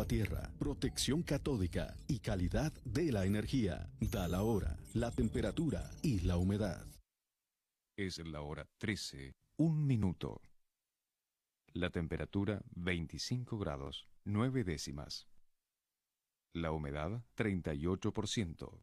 a tierra, protección catódica y calidad de la energía. Da la hora, la temperatura y la humedad. Es la hora 13, un minuto. La temperatura 25 grados, 9 décimas. La humedad 38%.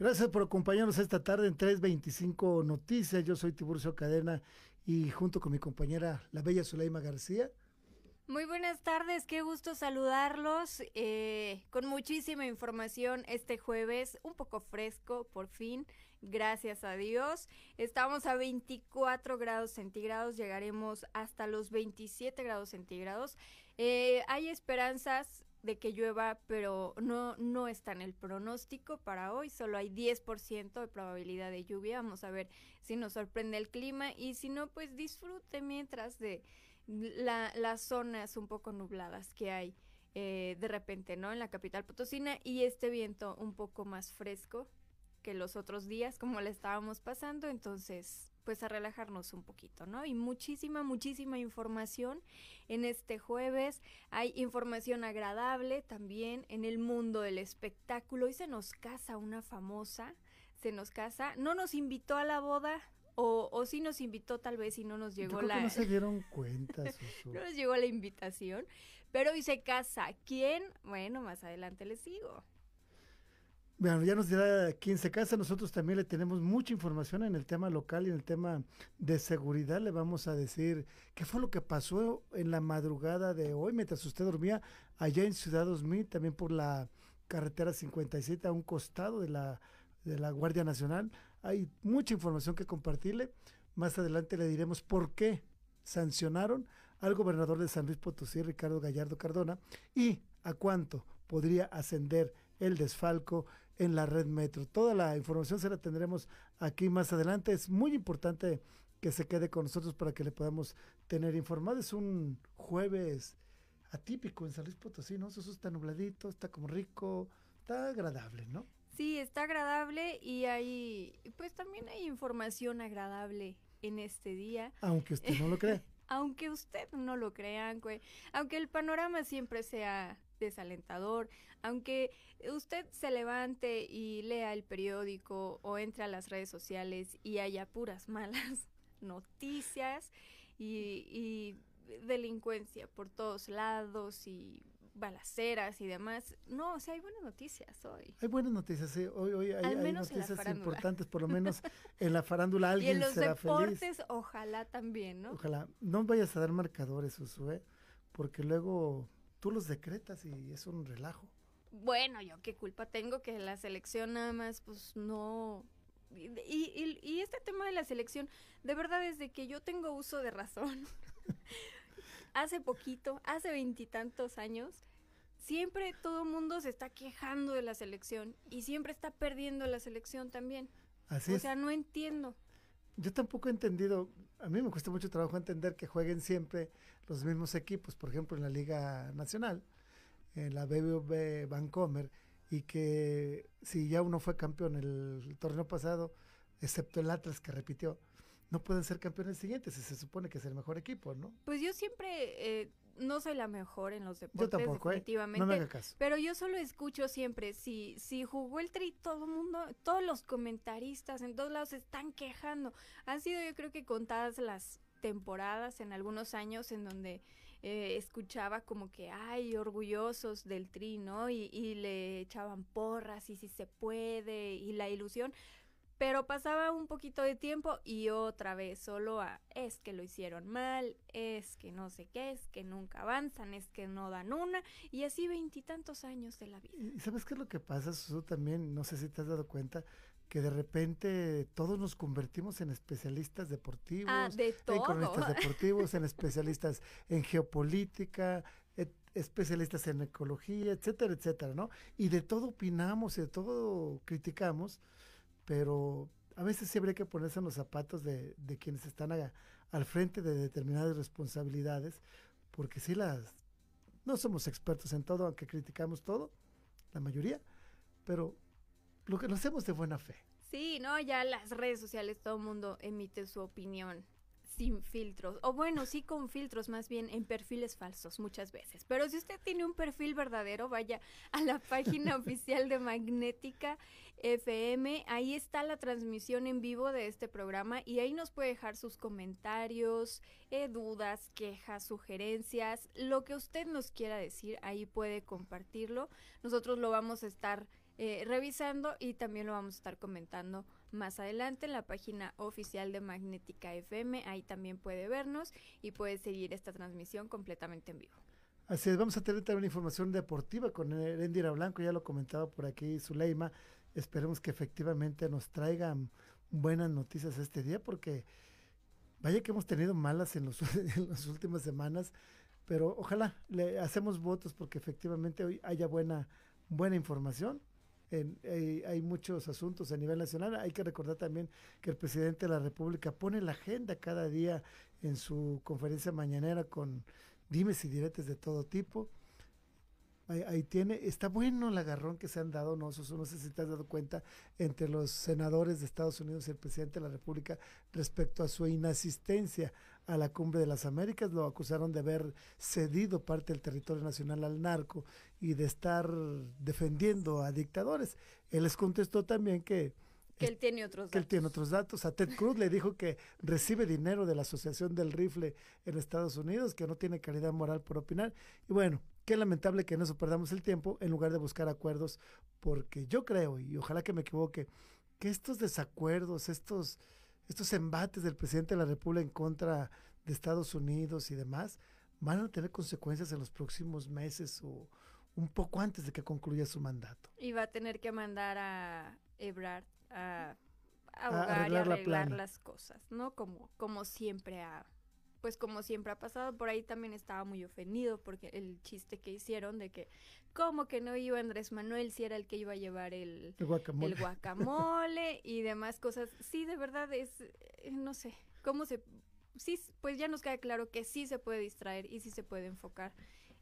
Gracias por acompañarnos esta tarde en 325 Noticias. Yo soy Tiburcio Cadena y junto con mi compañera, la bella Zuleima García. Muy buenas tardes, qué gusto saludarlos eh, con muchísima información este jueves, un poco fresco por fin, gracias a Dios. Estamos a 24 grados centígrados, llegaremos hasta los 27 grados centígrados. Eh, hay esperanzas de que llueva, pero no, no está en el pronóstico para hoy, solo hay 10% de probabilidad de lluvia, vamos a ver si nos sorprende el clima y si no, pues disfrute mientras de la, las zonas un poco nubladas que hay eh, de repente, ¿no? En la capital potosina y este viento un poco más fresco que los otros días, como le estábamos pasando, entonces pues a relajarnos un poquito, ¿no? Y muchísima, muchísima información en este jueves. Hay información agradable también en el mundo del espectáculo. Hoy se nos casa una famosa, se nos casa, no nos invitó a la boda, o, o, sí nos invitó tal vez y no nos llegó la... no se dieron cuenta. no nos llegó la invitación, pero hoy se casa. ¿Quién? Bueno, más adelante les digo. Bueno, ya nos dirá quién se casa. Nosotros también le tenemos mucha información en el tema local y en el tema de seguridad. Le vamos a decir qué fue lo que pasó en la madrugada de hoy mientras usted dormía allá en Ciudad 2000, también por la carretera 57 a un costado de la, de la Guardia Nacional. Hay mucha información que compartirle. Más adelante le diremos por qué sancionaron al gobernador de San Luis Potosí, Ricardo Gallardo Cardona, y a cuánto podría ascender el desfalco en la red metro. Toda la información se la tendremos aquí más adelante. Es muy importante que se quede con nosotros para que le podamos tener informado. Es un jueves atípico en San Luis Potosí, ¿no? Eso está nubladito, está como rico, está agradable, ¿no? Sí, está agradable y hay, pues también hay información agradable en este día. Aunque usted no lo crea. aunque usted no lo crea, aunque, aunque el panorama siempre sea desalentador. Aunque usted se levante y lea el periódico o entre a las redes sociales y haya puras malas noticias y, y delincuencia por todos lados y balaceras y demás. No, o sea, hay buenas noticias hoy. Hay buenas noticias, sí. Hoy, hoy hay, hay noticias importantes, por lo menos en la farándula alguien y en los será deportes, ojalá también, ¿no? Ojalá. No vayas a dar marcadores, Usue, porque luego tú los decretas y es un relajo. Bueno, yo qué culpa tengo que la selección nada más, pues no... Y, y, y este tema de la selección, de verdad, desde que yo tengo uso de razón, hace poquito, hace veintitantos años, siempre todo el mundo se está quejando de la selección y siempre está perdiendo la selección también. Así o sea, no entiendo. Yo tampoco he entendido, a mí me cuesta mucho trabajo entender que jueguen siempre los mismos equipos, por ejemplo, en la Liga Nacional, en la BBV Vancomer, y que si ya uno fue campeón el torneo pasado, excepto el Atlas que repitió, no pueden ser campeones siguientes si se supone que es el mejor equipo, ¿no? Pues yo siempre eh, no soy la mejor en los deportes, yo tampoco, definitivamente. ¿eh? No me haga caso. Pero yo solo escucho siempre, si, si jugó el tri, todo el mundo, todos los comentaristas en todos lados se están quejando. Han sido yo creo que contadas las temporadas en algunos años en donde eh, escuchaba como que, ay, orgullosos del tri, ¿no? Y, y le echaban porras y si se puede y la ilusión pero pasaba un poquito de tiempo y otra vez solo a es que lo hicieron mal, es que no sé qué, es que nunca avanzan, es que no dan una y así veintitantos años de la vida. ¿Y sabes qué es lo que pasa, Susu? También, no sé si te has dado cuenta, que de repente todos nos convertimos en especialistas deportivos, ah, de todo. en cronistas deportivos, en especialistas en geopolítica, especialistas en ecología, etcétera, etcétera, ¿no? Y de todo opinamos y de todo criticamos pero a veces siempre hay que ponerse en los zapatos de, de quienes están al frente de determinadas responsabilidades, porque si las... No somos expertos en todo, aunque criticamos todo, la mayoría, pero lo que lo hacemos de buena fe. Sí, no, ya las redes sociales todo el mundo emite su opinión sin filtros, o bueno, sí con filtros, más bien en perfiles falsos muchas veces. Pero si usted tiene un perfil verdadero, vaya a la página oficial de Magnética FM, ahí está la transmisión en vivo de este programa y ahí nos puede dejar sus comentarios, eh, dudas, quejas, sugerencias, lo que usted nos quiera decir, ahí puede compartirlo. Nosotros lo vamos a estar eh, revisando y también lo vamos a estar comentando más adelante en la página oficial de Magnética FM. Ahí también puede vernos y puede seguir esta transmisión completamente en vivo. Así es, vamos a tener también información deportiva con Erendira Blanco, ya lo comentaba por aquí Zuleima. Esperemos que efectivamente nos traigan buenas noticias este día, porque vaya que hemos tenido malas en, los, las últimas semanas, pero ojalá le hacemos votos porque efectivamente hoy haya buena, buena información hay, muchos asuntos a nivel nacional. Hay que recordar también que el presidente de la República pone la agenda cada día en su conferencia mañanera con dimes y diretes de todo tipo. Ahí, tiene, está bueno el agarrón que se han dado, no, no sé si te has dado cuenta, entre los senadores de Estados Unidos y el presidente de la República respecto a su inasistencia a la cumbre de las Américas, lo acusaron de haber cedido parte del territorio nacional al narco y de estar defendiendo a dictadores. Él les contestó también que que él tiene otros que él tiene otros datos. A Ted Cruz le dijo que recibe dinero de la Asociación del Rifle en Estados Unidos, que no tiene calidad moral por opinar. Y bueno, qué lamentable que en eso perdamos el tiempo en lugar de buscar acuerdos, porque yo creo, y ojalá que me equivoque, que estos desacuerdos, estos, estos embates del presidente de la República en contra de Estados Unidos y demás, van a tener consecuencias en los próximos meses o un poco antes de que concluya su mandato. Y va a tener que mandar a Ebrard a, abogar y arreglar las cosas, ¿no? Como, como siempre ha, pues como siempre ha pasado, por ahí también estaba muy ofendido porque el chiste que hicieron de que como que no iba Andrés Manuel si era el que iba a llevar el, guacamole, el guacamole y demás cosas. Sí, de verdad es, eh, no sé, cómo se, sí, pues ya nos queda claro que sí se puede distraer y sí se puede enfocar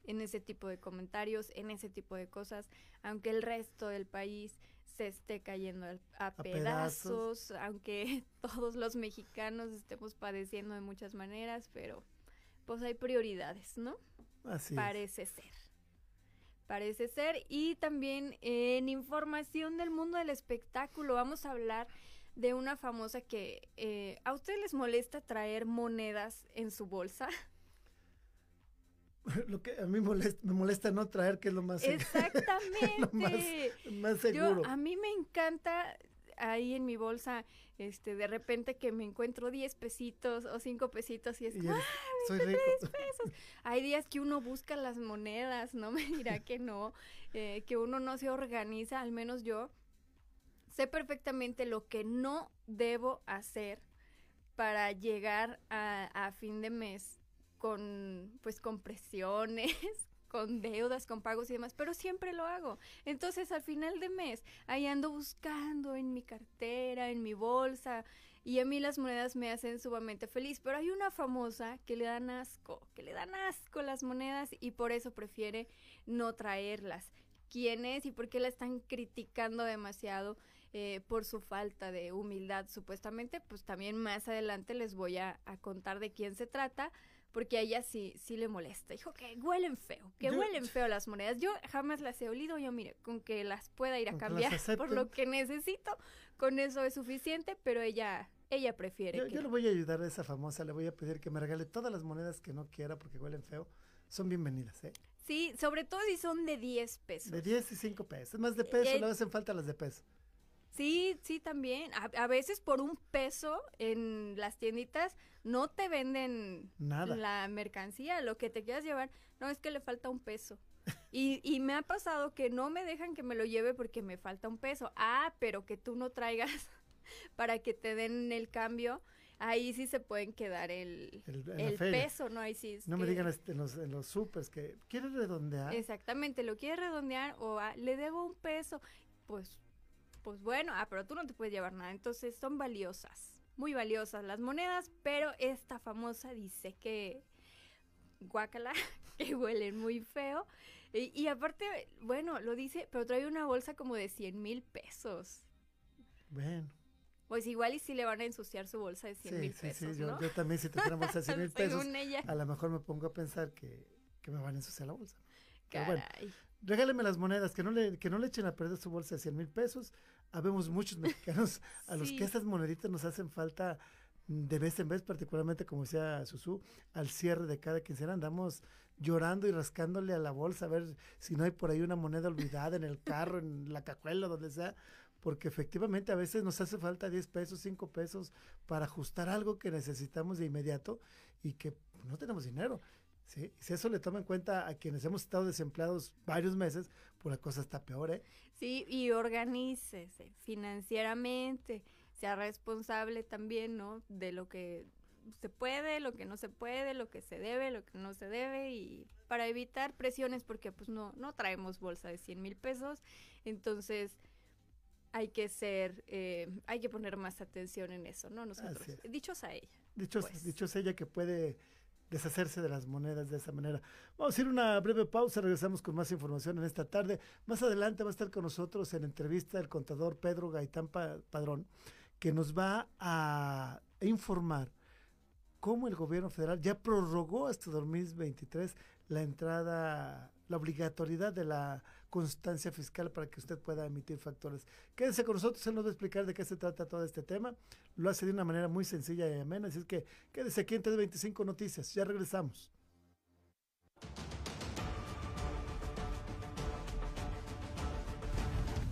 en ese tipo de comentarios, en ese tipo de cosas, aunque el resto del país se esté cayendo a, pedazos, aunque todos los mexicanos estemos padeciendo de muchas maneras, pero pues hay prioridades, ¿no? Así Parece ser. parece ser. Y también en información del mundo del espectáculo vamos a hablar de una famosa que eh, a ustedes les molesta traer monedas en su bolsa. Lo que a mí molesta, me molesta no traer, que es lo más Exactamente. más, seguro. a mí me encanta ahí en mi bolsa, este, de repente que me encuentro 10 pesitos o 5 pesitos y es como, soy rico. pesos! Hay días que uno busca las monedas, no me dirá que no, eh, que uno no se organiza, al menos yo sé perfectamente lo que no debo hacer para llegar a, a fin de mes con pues con presiones, con deudas, con pagos y demás, pero siempre lo hago. Entonces al final de mes ahí ando buscando en mi cartera, en mi bolsa, y a mí las monedas me hacen sumamente feliz, pero hay una famosa que le dan asco, que le dan asco las monedas y por eso prefiere no traerlas. ¿Quién es y por qué la están criticando demasiado? Eh, por su falta de humildad supuestamente, pues también más adelante les voy a, a contar de quién se trata, porque a ella sí, sí le molesta. Dijo que huelen feo, que huelen feo las monedas. Yo jamás las he olido, yo mire, con que las pueda ir a cambiar por lo que necesito, con eso es suficiente, pero ella ella prefiere. Yo, yo le voy a ayudar a esa famosa, le voy a pedir que me regale todas las monedas que no quiera porque huelen feo. Son bienvenidas, ¿eh? Sí, sobre todo si son de 10 pesos. De 10 y 5 pesos. Más de peso, eh, le hacen falta las de peso. Sí, sí, también. A, veces por un peso en las tienditas no te venden Nada. la mercancía, lo que te quieras llevar. No, es que le falta un peso. Y, y me ha pasado que no me dejan que me lo lleve porque me falta un peso. Ah, pero que tú no traigas para que te den el cambio. Ahí sí se pueden quedar el, el, peso, ¿no? Ahí sí. no me digan este, en los, en los supers que quiere redondear. Exactamente, lo quiere redondear o ah, le debo un peso. Pues pues bueno, ah, pero tú no te puedes llevar nada. Entonces son valiosas, muy valiosas las monedas, pero esta famosa dice que guácala, que huelen muy feo. Y, aparte, bueno, lo dice, pero trae una bolsa como de 100 mil pesos. Bueno. Pues igual y si le van a ensuciar su bolsa de 100 mil pesos. Sí, sí, yo, yo, también si una bolsa de 100 mil pesos, a lo mejor me pongo a pensar que, que me van a ensuciar la bolsa. Caray. Regáleme las monedas, que no le, que no le echen a perder su bolsa de 100 mil pesos habemos muchos mexicanos a los que estas moneditas nos hacen falta de vez en vez, particularmente como decía Susu, al cierre de cada quincena andamos llorando y rascándole a la bolsa a ver si no hay por ahí una moneda olvidada en el carro, en la cajuela, donde sea, porque efectivamente a veces nos hace falta 10 pesos, 5 pesos para ajustar algo que necesitamos de inmediato y que no tenemos dinero. ¿Sí? Si eso le toma en cuenta a quienes hemos estado desempleados varios meses, pues la cosa está peor, ¿eh? Sí, y organícese financieramente, sea responsable también, ¿no? De lo que se puede, lo que no se puede, lo que se debe, lo que no se debe y para evitar presiones porque pues no, no traemos bolsa de 100 mil pesos, entonces hay que ser, eh, hay que poner más atención en eso, ¿no? Nosotros, dichos a ella. Dichos, pues. dichos ella que puede deshacerse de las monedas de esa manera. Vamos a ir una breve pausa, regresamos con más información en esta tarde. Más adelante va a estar con nosotros en entrevista el contador Pedro Gaitán Padrón, que nos va a informar cómo el gobierno federal ya prorrogó hasta 2023 la entrada, la obligatoriedad de la constancia fiscal para que usted pueda emitir factores. Quédese con nosotros, él nos va a explicar de qué se trata todo este tema. Lo hace de una manera muy sencilla y amena, así es que quédese aquí en 325 Noticias. Ya regresamos.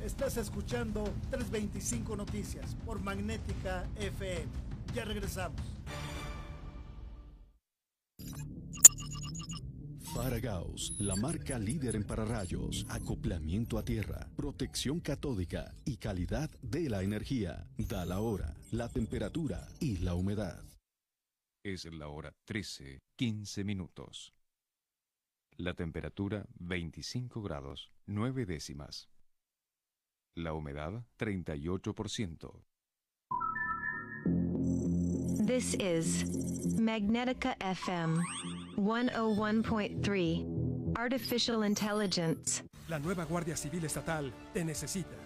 Estás escuchando 325 Noticias por Magnética FM. Ya regresamos. Paragaus, la marca líder en pararrayos, acoplamiento a tierra, protección catódica y calidad de la energía. Da la hora, la temperatura y la humedad. Es la hora 13, 15 minutos. La temperatura 25 grados, 9 décimas. La humedad 38%. This is Magnetica FM. 101.3 Artificial Intelligence. La nueva Guardia Civil Estatal te necesita.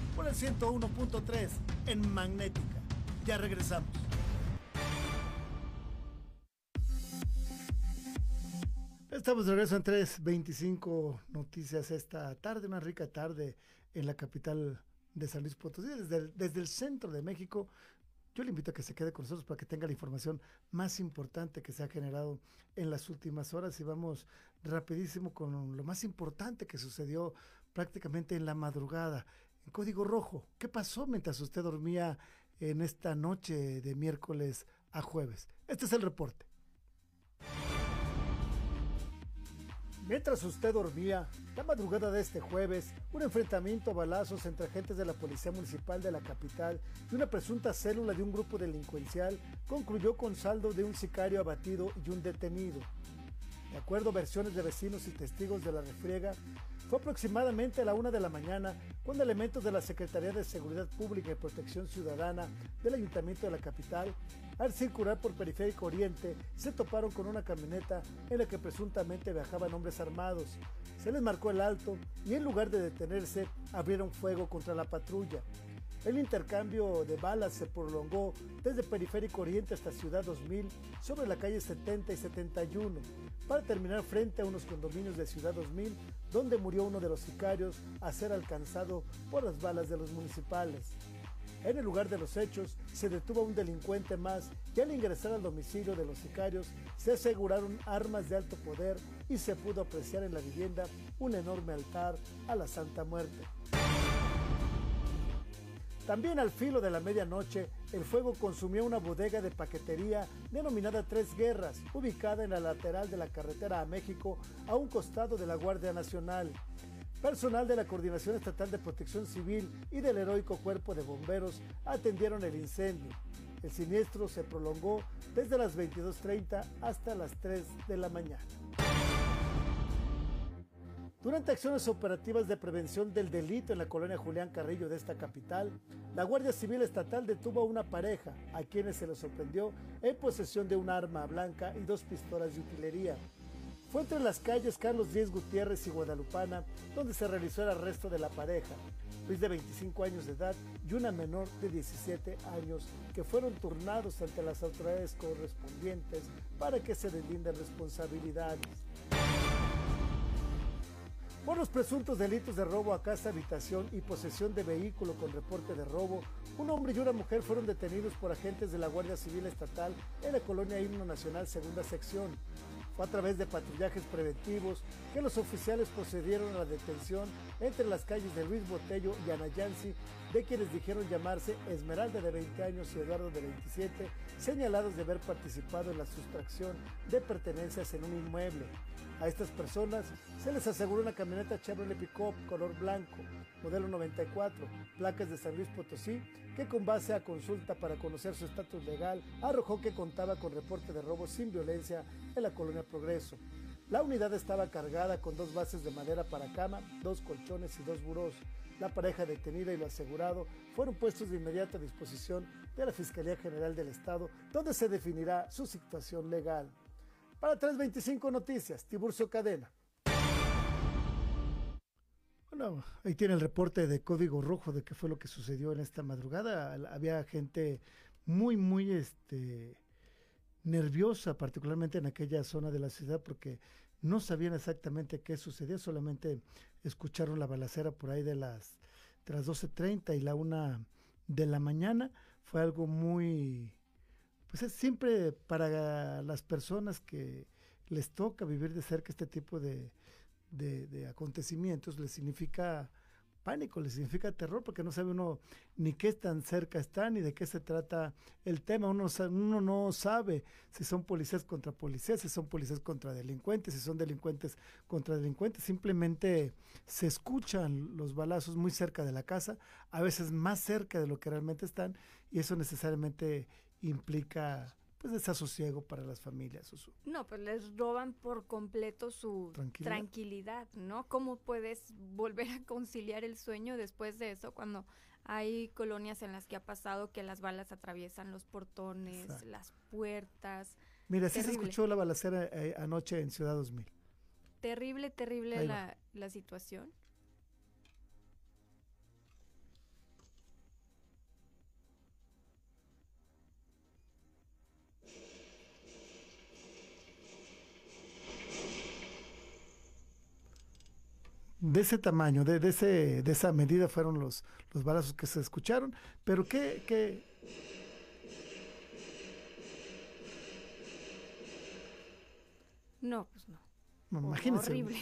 por el 101.3 en Magnética. Ya regresamos. Estamos de regreso en 325 Noticias esta tarde, una rica tarde en la capital de San Luis Potosí, desde el, desde el centro de México. Yo le invito a que se quede con nosotros para que tenga la información más importante que se ha generado en las últimas horas y vamos rapidísimo con lo más importante que sucedió prácticamente en la madrugada. En Código Rojo, ¿qué pasó mientras usted dormía en esta noche de miércoles a jueves? Este es el reporte. Mientras usted dormía, la madrugada de este jueves, un enfrentamiento a balazos entre agentes de la Policía Municipal de la capital y una presunta célula de un grupo delincuencial concluyó con saldo de un sicario abatido y un detenido. De acuerdo a versiones de vecinos y testigos de la refriega, fue aproximadamente a la una de la mañana cuando elementos de la Secretaría de Seguridad Pública y Protección Ciudadana del Ayuntamiento de la capital, al circular por Periférico Oriente, se toparon con una camioneta en la que presuntamente viajaban hombres armados. Se les marcó el alto y en lugar de detenerse, abrieron fuego contra la patrulla. El intercambio de balas se prolongó desde Periférico Oriente hasta Ciudad 2000 sobre la calle 70 y 71 para terminar frente a unos condominios de Ciudad 2000 donde murió uno de los sicarios a ser alcanzado por las balas de los municipales. En el lugar de los hechos se detuvo a un delincuente más y al ingresar al domicilio de los sicarios se aseguraron armas de alto poder y se pudo apreciar en la vivienda un enorme altar a la Santa Muerte. También al filo de la medianoche, el fuego consumió una bodega de paquetería denominada Tres Guerras, ubicada en la lateral de la carretera a México, a un costado de la Guardia Nacional. Personal de la Coordinación Estatal de Protección Civil y del Heroico Cuerpo de Bomberos atendieron el incendio. El siniestro se prolongó desde las 22.30 hasta las 3 de la mañana. Durante acciones operativas de prevención del delito en la colonia Julián Carrillo de esta capital, la Guardia Civil Estatal detuvo a una pareja a quienes se les sorprendió en posesión de un arma blanca y dos pistolas de utilería. Fue entre las calles Carlos Díez Gutiérrez y Guadalupana donde se realizó el arresto de la pareja, Luis de 25 años de edad y una menor de 17 años, que fueron turnados ante las autoridades correspondientes para que se deslinden responsabilidades. Por los presuntos delitos de robo a casa, habitación y posesión de vehículo con reporte de robo, un hombre y una mujer fueron detenidos por agentes de la Guardia Civil Estatal en la colonia Himno Nacional Segunda Sección. Fue a través de patrullajes preventivos que los oficiales procedieron a la detención entre las calles de Luis Botello y Ana Yancy de quienes dijeron llamarse Esmeralda de 20 años y Eduardo de 27, señalados de haber participado en la sustracción de pertenencias en un inmueble. A estas personas se les aseguró una camioneta Chevrolet Pickup color blanco, modelo 94, placas de San Luis Potosí, que con base a consulta para conocer su estatus legal arrojó que contaba con reporte de robo sin violencia en la colonia Progreso. La unidad estaba cargada con dos bases de madera para cama, dos colchones y dos burós. La pareja detenida y lo asegurado fueron puestos de inmediata disposición de la Fiscalía General del Estado, donde se definirá su situación legal. Para 325 Noticias, Tiburcio Cadena. Bueno, ahí tiene el reporte de Código Rojo de qué fue lo que sucedió en esta madrugada. Había gente muy, muy este, nerviosa, particularmente en aquella zona de la ciudad, porque no sabían exactamente qué sucedía, solamente escucharon la balacera por ahí de las, de las 12.30 y la una de la mañana. Fue algo muy, pues es siempre para las personas que les toca vivir de cerca este tipo de, de, acontecimientos les significa pánico, les significa terror, porque no sabe uno ni qué tan cerca está, ni de qué se trata el tema. Uno, uno no sabe si son policías contra policías, si son policías contra delincuentes, si son delincuentes contra delincuentes. Simplemente se escuchan los balazos muy cerca de la casa, a veces más cerca de lo que realmente están, y eso necesariamente implica pues desasosiego para las familias. No, pues les roban por completo su tranquilidad. ¿no? ¿Cómo puedes volver a conciliar el sueño después de eso cuando hay colonias en las que ha pasado que las balas atraviesan los portones, las puertas? Mira, sí se escuchó la balacera eh, anoche en Ciudad 2000. Terrible, terrible la, la situación. De ese tamaño, de, de, ese, de esa medida fueron los, los balazos que se escucharon, pero qué, qué... No, pues no. Imagínense. Horrible.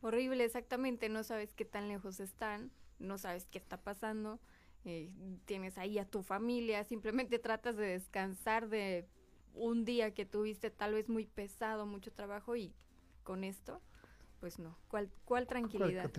Horrible, exactamente. No sabes qué tan lejos están, no sabes qué está pasando. Eh, tienes ahí a tu familia, simplemente tratas de descansar de un día que tuviste tal vez muy pesado, mucho trabajo y con esto pues no. ¿Cuál, cuál tranquilidad?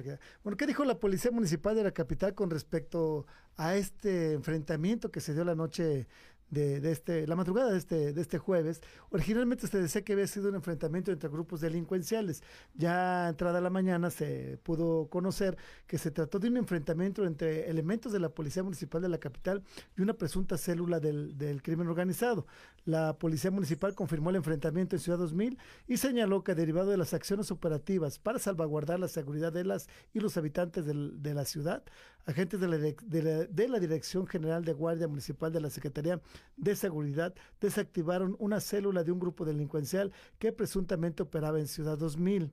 Bueno, ¿qué dijo la Policía Municipal de la capital con respecto a este enfrentamiento que se dio la noche de, este, la madrugada de este, de este jueves, originalmente se decía que había sido un enfrentamiento entre grupos delincuenciales. Ya entrada la mañana se pudo conocer que se trató de un enfrentamiento entre elementos de la Policía Municipal de la capital y una presunta célula del, del crimen organizado. La Policía Municipal confirmó el enfrentamiento en Ciudad 2000 y señaló que derivado de las acciones operativas para salvaguardar la seguridad de las y los habitantes de la ciudad, agentes de la, de, la, Dirección General de Guardia Municipal de la Secretaría de Seguridad desactivaron una célula de un grupo delincuencial que presuntamente operaba en Ciudad 2000.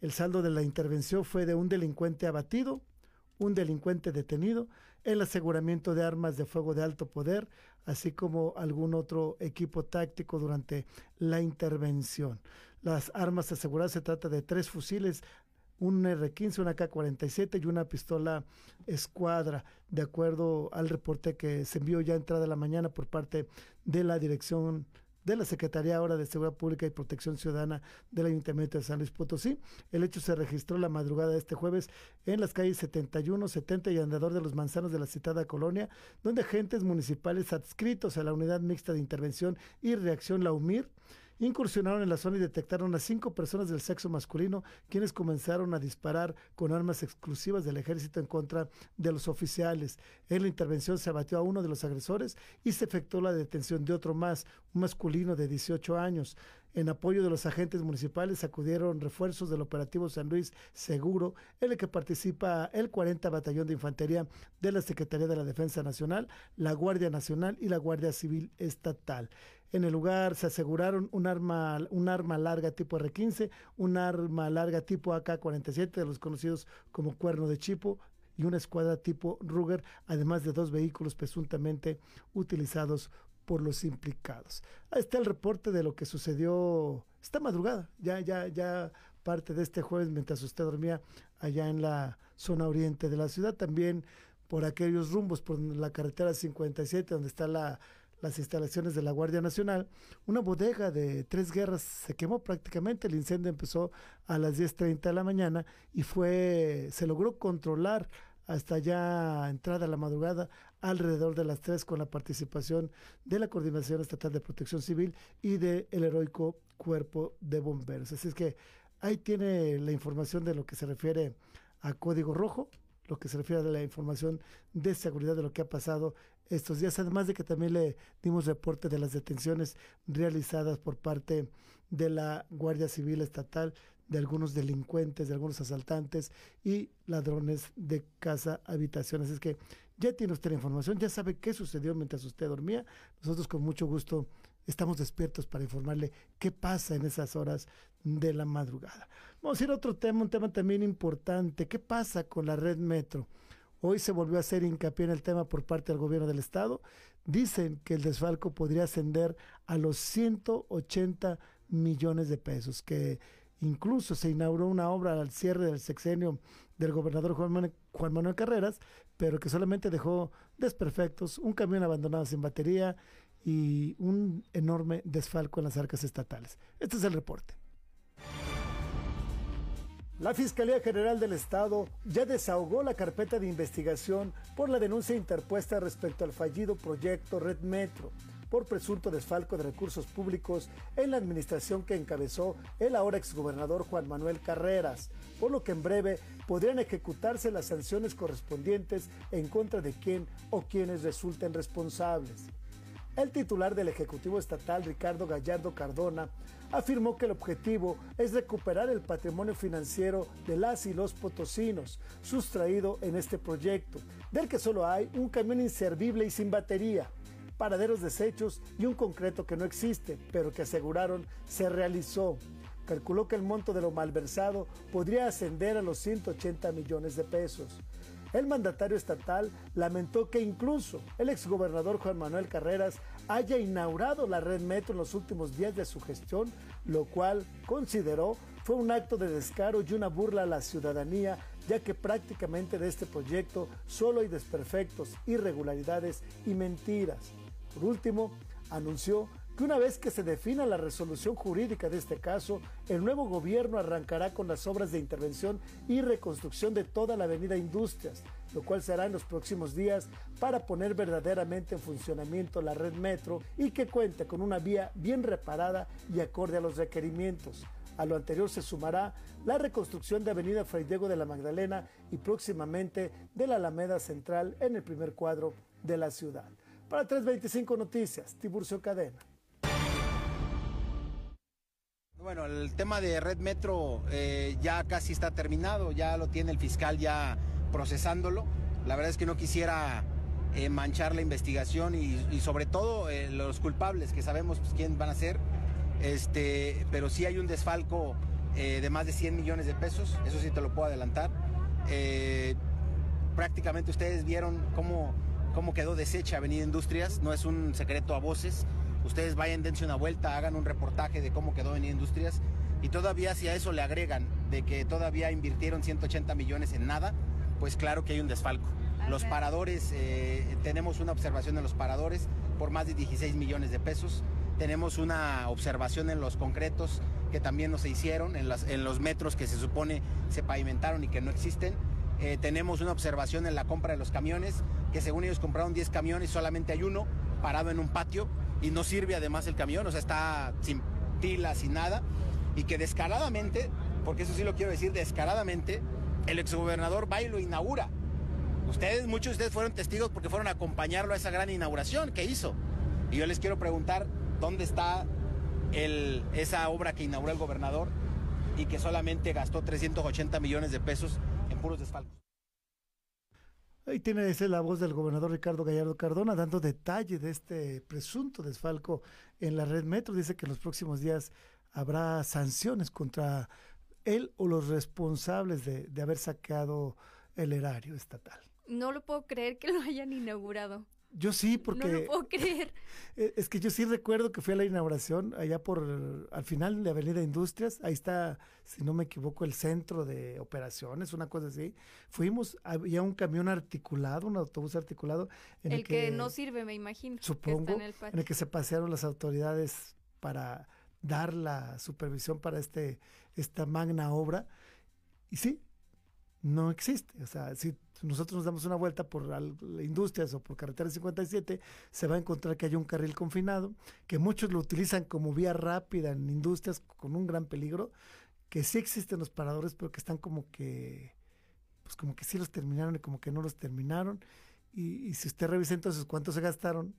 El saldo de la intervención fue de un delincuente abatido, un delincuente detenido, el aseguramiento de armas de fuego de alto poder, así como algún otro equipo táctico durante la intervención. Las armas aseguradas se trata de tres fusiles un R-15, una K-47 y una pistola escuadra, de acuerdo al reporte que se envió ya entrada la mañana por parte de la Dirección de la Secretaría ahora de Seguridad Pública y Protección Ciudadana del Ayuntamiento de San Luis Potosí. El hecho se registró la madrugada de este jueves en las calles 71, 70 y Andador de los Manzanos de la citada colonia, donde agentes municipales adscritos a la Unidad Mixta de Intervención y Reacción, la UMIR, incursionaron en la zona y detectaron a cinco personas del sexo masculino, quienes comenzaron a disparar con armas exclusivas del ejército en contra de los oficiales. En la intervención se abatió a uno de los agresores y se efectuó la detención de otro más, un masculino de 18 años. En apoyo de los agentes municipales acudieron refuerzos del operativo San Luis Seguro, en el que participa el 40 Batallón de Infantería de la Secretaría de la Defensa Nacional, la Guardia Nacional y la Guardia Civil Estatal. En el lugar se aseguraron un arma, un arma larga tipo R-15, un arma larga tipo AK-47 de los conocidos como cuerno de chipo y una escuadra tipo Ruger, además de dos vehículos presuntamente utilizados por los implicados. Ahí está el reporte de lo que sucedió esta madrugada, ya, ya, ya parte de este jueves mientras usted dormía allá en la zona oriente de la ciudad, también por aquellos rumbos, por la carretera 57, donde está la las instalaciones de la Guardia Nacional. Una bodega de tres guerras se quemó prácticamente. El incendio empezó a las 10.30 de la mañana y fue, se logró controlar hasta ya entrada la madrugada alrededor de las tres con la participación de la Coordinación Estatal de Protección Civil y del heroico Cuerpo de Bomberos. Así es que ahí tiene la información de lo que se refiere a Código Rojo, lo que se refiere a la información de seguridad de lo que ha pasado estos días, además de que también le dimos reporte de las detenciones realizadas por parte de la Guardia Civil Estatal de algunos delincuentes, de algunos asaltantes y ladrones de casa habitaciones. Es que ya tiene usted la información, ya sabe qué sucedió mientras usted dormía. Nosotros con mucho gusto estamos despiertos para informarle qué pasa en esas horas de la madrugada. Vamos a ir a otro tema, un tema también importante. ¿Qué pasa con la red metro? Hoy se volvió a hacer hincapié en el tema por parte del gobierno del estado. Dicen que el desfalco podría ascender a los 180 millones de pesos, que incluso se inauguró una obra al cierre del sexenio del gobernador Juan Manuel, Juan Manuel Carreras, pero que solamente dejó desperfectos, un camión abandonado sin batería y un enorme desfalco en las arcas estatales. Este es el reporte. La Fiscalía General del Estado ya desahogó la carpeta de investigación por la denuncia interpuesta respecto al fallido proyecto Red Metro por presunto desfalco de recursos públicos en la administración que encabezó el ahora exgobernador Juan Manuel Carreras, por lo que en breve podrían ejecutarse las sanciones correspondientes en contra de quien o quienes resulten responsables. El titular del Ejecutivo Estatal, Ricardo Gallardo Cardona, afirmó que el objetivo es recuperar el patrimonio financiero de las y los potosinos sustraído en este proyecto, del que solo hay un camión inservible y sin batería paraderos desechos y un concreto que no existe, pero que aseguraron se realizó. Calculó que el monto de lo malversado podría ascender a los 180 millones de pesos. El mandatario estatal lamentó que incluso el exgobernador Juan Manuel Carreras haya inaugurado la red metro en los últimos días de su gestión, lo cual consideró fue un acto de descaro y una burla a la ciudadanía, ya que prácticamente de este proyecto solo hay desperfectos, irregularidades y mentiras. Por último, anunció que una vez que se defina la resolución jurídica de este caso, el nuevo gobierno arrancará con las obras de intervención y reconstrucción de toda la avenida Industrias, lo cual se hará en los próximos días para poner verdaderamente en funcionamiento la red metro y que cuente con una vía bien reparada y acorde a los requerimientos. A lo anterior se sumará la reconstrucción de Avenida Fray Diego de la Magdalena y próximamente de la Alameda Central en el primer cuadro de la ciudad. Para 325 Noticias, Tiburcio Cadena. Bueno, el tema de Red Metro eh, ya casi está terminado, ya lo tiene el fiscal ya procesándolo. La verdad es que no quisiera eh, manchar la investigación y, sobre todo eh, los culpables, que sabemos pues, quién van a ser, este, pero sí hay un desfalco de más de 100 millones de pesos, eso sí te lo puedo adelantar. prácticamente ustedes vieron cómo cómo quedó deshecha Avenida Industrias, no es un secreto a voces. Ustedes vayan, dense una vuelta, hagan un reportaje de cómo quedó Avenida Industrias y todavía si a eso le agregan de que todavía invirtieron 180 millones en nada, pues claro que hay un desfalco. Los paradores, eh, tenemos una observación en los paradores por más de 16 millones de pesos. Tenemos una observación en los concretos que también no se hicieron, en, las, en los metros que se supone se pavimentaron y que no existen. Eh, tenemos una observación en la compra de los camiones, que según ellos compraron 10 camiones, solamente hay uno parado en un patio y no sirve además el camión, o sea, está sin pilas, sin nada, y que descaradamente, porque eso sí lo quiero decir, descaradamente, el exgobernador va y lo inaugura. Ustedes, muchos de ustedes fueron testigos porque fueron a acompañarlo a esa gran inauguración que hizo. Y yo les quiero preguntar, ¿dónde está el, esa obra que inauguró el gobernador y que solamente gastó 380 millones de pesos puros desfalcos. Ahí tiene esa la voz del gobernador Ricardo Gallardo Cardona dando detalle de este presunto desfalco en la red metro. Dice que en los próximos días habrá sanciones contra él o los responsables de, de haber saqueado el erario estatal. No lo puedo creer que lo hayan inaugurado. Yo sí, porque... No lo puedo creer. Eh, es que yo sí recuerdo que fui a la inauguración allá por, al final de Avenida Industrias, ahí está, si no me equivoco, el centro de operaciones, una cosa así. Fuimos, había un camión articulado, un autobús articulado. En el, que, no sirve, me imagino. Supongo, en, el en el que se pasearon las autoridades para dar la supervisión para este esta magna obra. Y sí, no existe. O sea, si nosotros nos damos una vuelta por industrias o por carretera 57, se va a encontrar que hay un carril confinado, que muchos lo utilizan como vía rápida en industrias con un gran peligro, que sí existen los paradores, pero que están como que, pues como que sí los terminaron y como que no los terminaron. Y, y si usted revisa entonces cuánto se gastaron,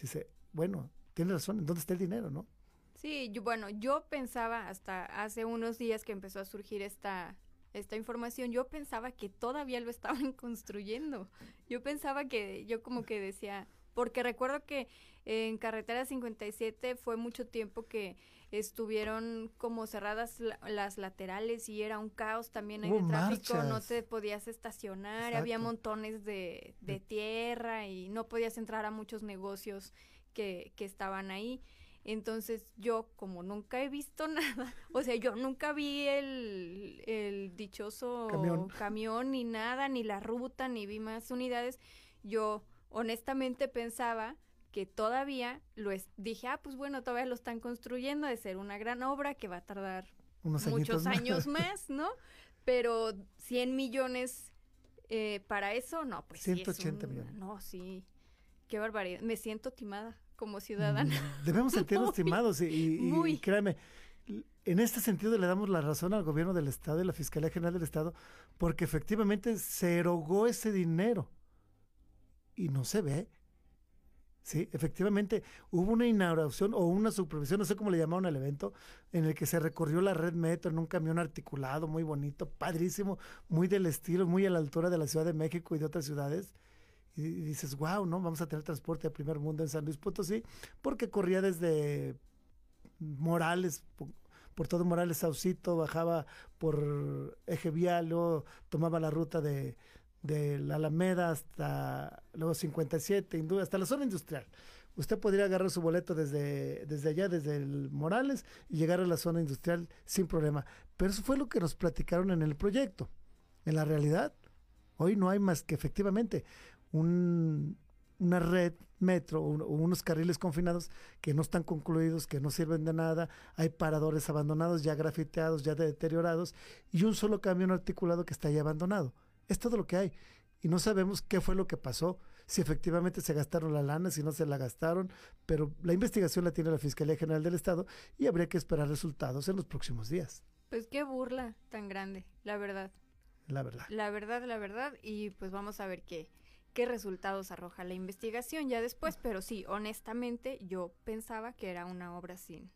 dice, bueno, tiene razón, ¿en dónde está el dinero, no? Sí, yo, bueno, yo pensaba hasta hace unos días que empezó a surgir esta esta información, yo pensaba que todavía lo estaban construyendo. Yo pensaba que, yo como que decía, porque recuerdo que en carretera 57 fue mucho tiempo que estuvieron como cerradas las laterales y era un caos también en el tráfico, no te podías estacionar, había montones de, de tierra y no podías entrar a muchos negocios que, que estaban ahí. Entonces yo, como nunca he visto nada, o sea, yo nunca vi el, el dichoso camión. ni nada, ni la ruta, ni vi más unidades, yo honestamente pensaba que todavía lo es, dije, ah, pues bueno, todavía lo están construyendo, de ser una gran obra que va a tardar muchos años más, ¿no? Pero 100 millones eh, para eso, no, pues 180 millones. No, sí, qué barbaridad, me siento timada como ciudadana. Mm, debemos sentirnos estimados y, y, créame, en este sentido le damos la razón al gobierno del Estado y la Fiscalía General del Estado porque efectivamente se erogó ese dinero y no se ve. Sí, efectivamente hubo una inauguración o una supervisión, no sé cómo le llamaron al evento, en el que se recorrió la red metro en un camión articulado, muy bonito, padrísimo, muy del estilo, muy a la altura de la Ciudad de México y de otras ciudades y, dices, wow, ¿no? Vamos a tener transporte de primer mundo en San Luis Potosí, porque corría desde Morales, por, todo Morales Saucito, bajaba por Eje Vial, luego tomaba la ruta de, de la Alameda hasta luego 57, hasta la zona industrial. Usted podría agarrar su boleto desde, desde allá, desde Morales, y llegar a la zona industrial sin problema. Pero eso fue lo que nos platicaron en el proyecto. En la realidad, hoy no hay más que efectivamente una red metro o, unos carriles confinados que no están concluidos, que no sirven de nada, hay paradores abandonados, ya grafiteados, ya deteriorados, y un solo camión articulado que está ahí abandonado. Es todo lo que hay. Y no sabemos qué fue lo que pasó, si efectivamente se gastaron la lana, si no se la gastaron, pero la investigación la tiene la Fiscalía General del Estado y habría que esperar resultados en los próximos días. Pues qué burla tan grande, la verdad. La verdad. La verdad, la verdad, y pues vamos a ver qué, qué resultados arroja la investigación ya después, pero sí, honestamente yo pensaba que era una obra sin,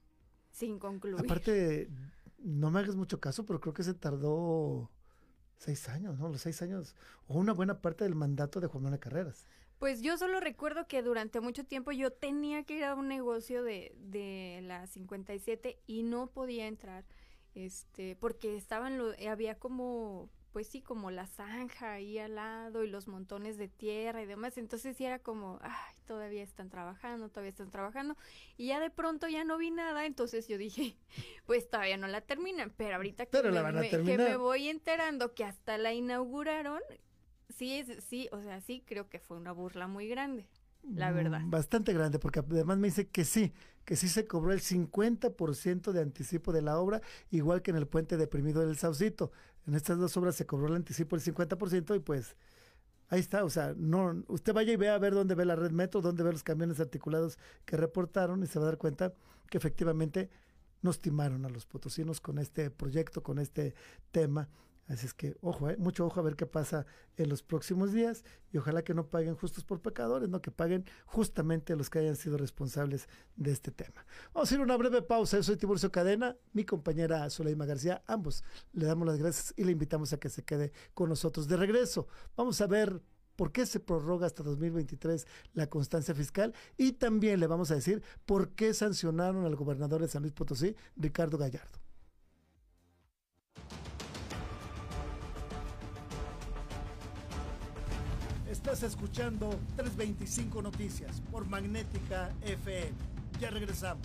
sin concluir. Aparte, no me hagas mucho caso, pero creo que se tardó seis años, ¿no? Los seis años, o una buena parte del mandato de Juan Manuel Carreras. Pues yo solo recuerdo que durante mucho tiempo yo tenía que ir a un negocio de, de la 57 y no podía entrar, este, porque estaban, lo, había como pues sí, como la zanja ahí al lado y los montones de tierra y demás. Entonces sí era como, ay, todavía están trabajando, todavía están trabajando. Y ya de pronto ya no vi nada, entonces yo dije, pues todavía no la terminan. Pero ahorita que, me, que me voy enterando que hasta la inauguraron, sí, sí, o sea, sí creo que fue una burla muy grande la verdad. Mm, bastante grande, porque además me dice que sí, que sí se cobró el 50% de anticipo de la obra, igual que en el puente deprimido del Saucito. En estas dos obras se cobró el anticipo el 50% y pues ahí está, o sea, no, usted vaya y vea a ver dónde ve la red metro, dónde ve los camiones articulados que reportaron y se va a dar cuenta que efectivamente nos timaron a los potosinos con este proyecto, con este tema Así es que, ojo, eh, mucho ojo a ver qué pasa en los próximos días y ojalá que no paguen justos por pecadores, no que paguen justamente los que hayan sido responsables de este tema. Vamos a ir a una breve pausa. Yo soy Tiburcio Cadena, mi compañera Zuleima García. Ambos le damos las gracias y le invitamos a que se quede con nosotros. De regreso, vamos a ver por qué se prorroga hasta 2023 la constancia fiscal y también le vamos a decir por qué sancionaron al gobernador de San Luis Potosí, Ricardo Gallardo. Estás escuchando 325 Noticias por Magnética FM. Ya regresamos.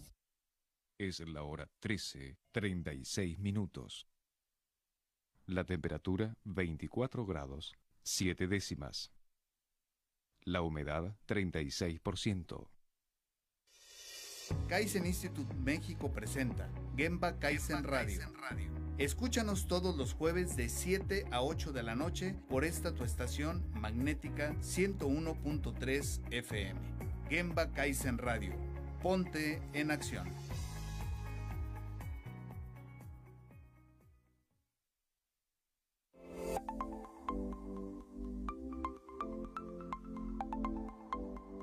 Es la hora 13, 36 minutos. La temperatura 24 grados, 7 décimas. La humedad 36%. Kaizen Institute México presenta Gemba Kaizen Radio. Escúchanos todos los jueves de 7 a 8 de la noche por esta tu estación magnética 101.3 FM. Gemba Kaizen Radio. Ponte en acción.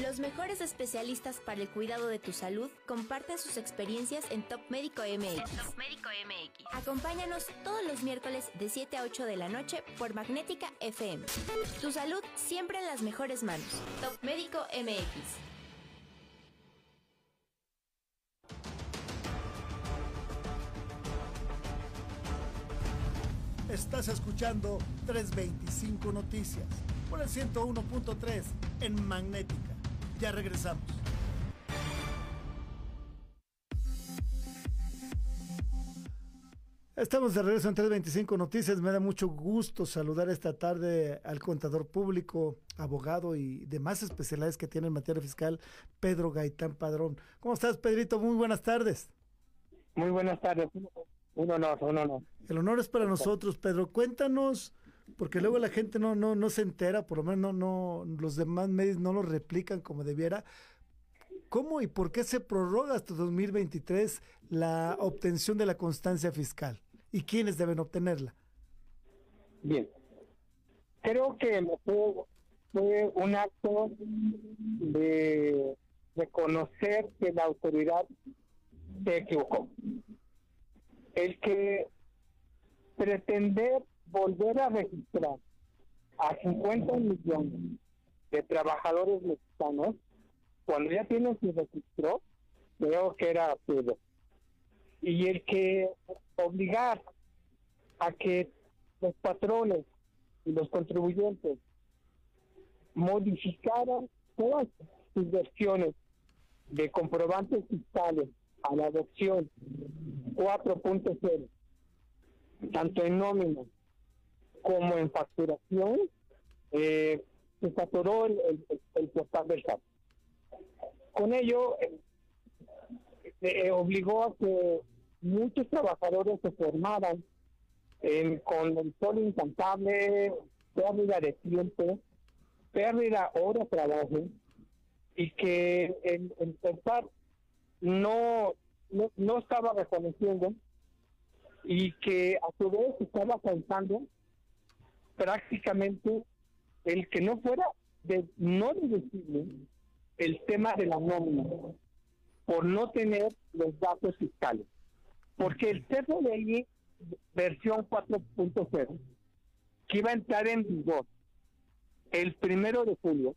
Los mejores especialistas para el cuidado de tu salud comparten sus experiencias en Top Médico MX. Top Médico MX. Acompáñanos todos los miércoles de 7 a 8 de la noche por Magnética FM. Tu salud siempre en las mejores manos. Top Médico MX. Estás escuchando 325 Noticias por el 101.3 en Magnética. Ya regresamos. Estamos de regreso en 325 Noticias. Me da mucho gusto saludar esta tarde al contador público, abogado y demás especialidades que tiene en materia fiscal, Pedro Gaitán Padrón. ¿Cómo estás, Pedrito? Muy buenas tardes. Muy buenas tardes. Un honor, un honor. El honor es para nosotros, Pedro. Cuéntanos, porque luego la gente no, no, no se entera, por lo menos no, no, los demás medios no lo replican como debiera. ¿Cómo y por qué se prorroga hasta 2023 la obtención de la constancia fiscal? ¿Y quiénes deben obtenerla? Bien. Creo que fue, fue un acto de reconocer que la autoridad se equivocó. El que pretender volver a registrar a 50 millones de trabajadores mexicanos cuando ya tienen su registro, creo que era absurdo. Y el que obligar a que los patrones y los contribuyentes modificaran todas sus versiones de comprobantes fiscales a la adopción 4.0, tanto en nómina como en facturación, eh, se saturó el, el, el portal del SAT. Con ello, eh, eh, obligó a que muchos trabajadores se formaran en, con el sol incantable, pérdida de tiempo, pérdida hora de trabajo, y que el, el SAT no, no, no estaba reconociendo y que a su vez estaba causando prácticamente el que no fuera de no deducible el tema de la nómina por no tener los datos fiscales. Porque el CFDI versión 4.0, que iba a entrar en vigor el primero de julio,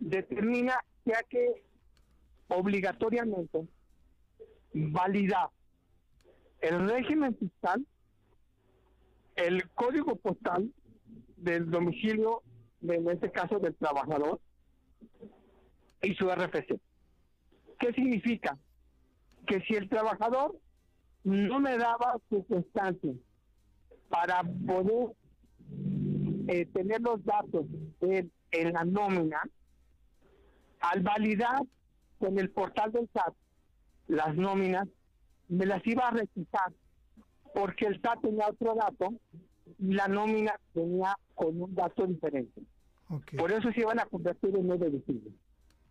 determina ya que obligatoriamente valida el régimen fiscal, el código postal del domicilio, en este caso del trabajador, y su RFC. ¿Qué significa? Que si el trabajador no me daba su constancia para poder eh, tener los datos en, en la nómina, al validar con el portal del SAT las nóminas, me las iba a rechazar porque el SAT tenía otro dato y la nómina venía con un dato diferente. Por eso se iban a convertir en no deducibles.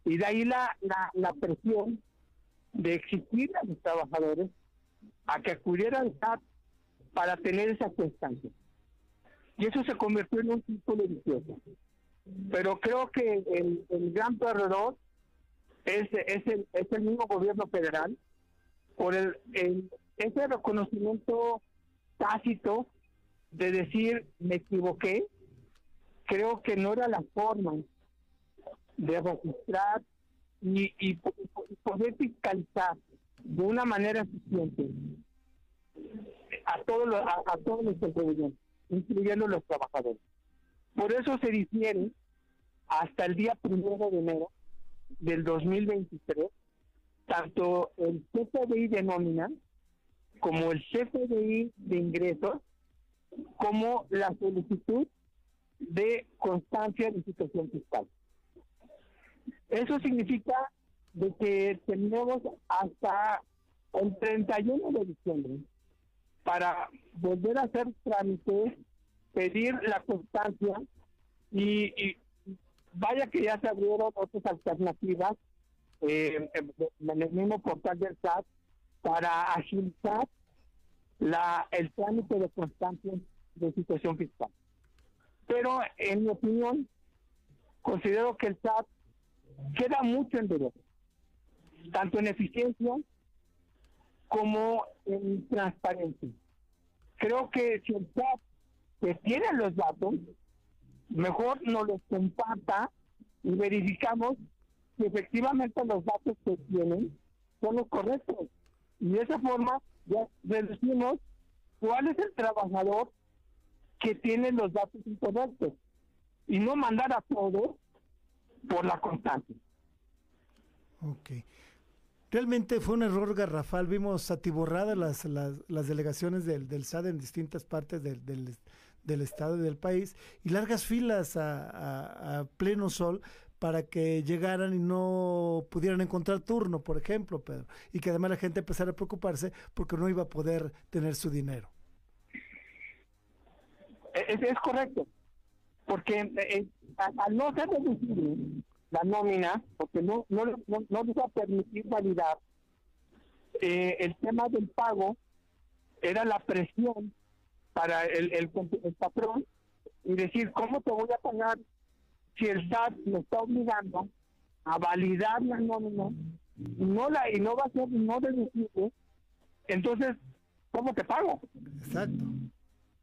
Y de ahí la, la, la presión de exigir a los trabajadores a que acudieran al SAT para tener esa constancia. Y eso se convirtió en un círculo vicioso. Pero creo que el, el gran perdedor es, es, el, es el mismo gobierno federal por el, el, ese reconocimiento tácito de decir me equivoqué, creo que no era la forma de registrar y, y, poder fiscalizar de una manera eficiente a todos los, a, todos los contribuyentes, incluyendo los trabajadores. Por eso se difiere hasta el día primero de enero del 2023 tanto el CFDI de nómina como el CFDI de ingresos como la solicitud de constancia de situación fiscal. Eso significa de que tenemos hasta el 31 de diciembre para volver a hacer trámites, pedir la constancia y, vaya que ya se abrieron otras alternativas eh, en el mismo portal del SAT para agilizar la, el trámite de constancia de situación fiscal. Pero en mi opinión, considero que el SAT queda mucho en derecho, tanto en eficiencia como en transparencia. Creo que si el SAT que tiene los datos, mejor nos los comparta y verificamos que efectivamente los datos que tienen son los correctos. Y de esa forma ya reducimos cuál es el trabajador que tiene los datos incorrectos y no mandar a todos por la constancia. Ok. Realmente fue un error garrafal. Vimos atiborradas las, las, las delegaciones del, del SAD en distintas partes del, del, del, estado y del país y largas filas a, a, pleno sol para que llegaran y no pudieran encontrar turno, por ejemplo, Pedro. Y que además la gente empezara a preocuparse porque no iba a poder tener su dinero. Es, es correcto. Porque eh, al no ser reducible la nómina, porque no, no, no, no les va a permitir validar, eh, el tema del pago era la presión para el, el, el, patrón y decir, ¿cómo te voy a pagar si el SAT me está obligando a validar la nómina no, la, y no va a ser no deducible? Entonces, ¿cómo te pago? Exacto.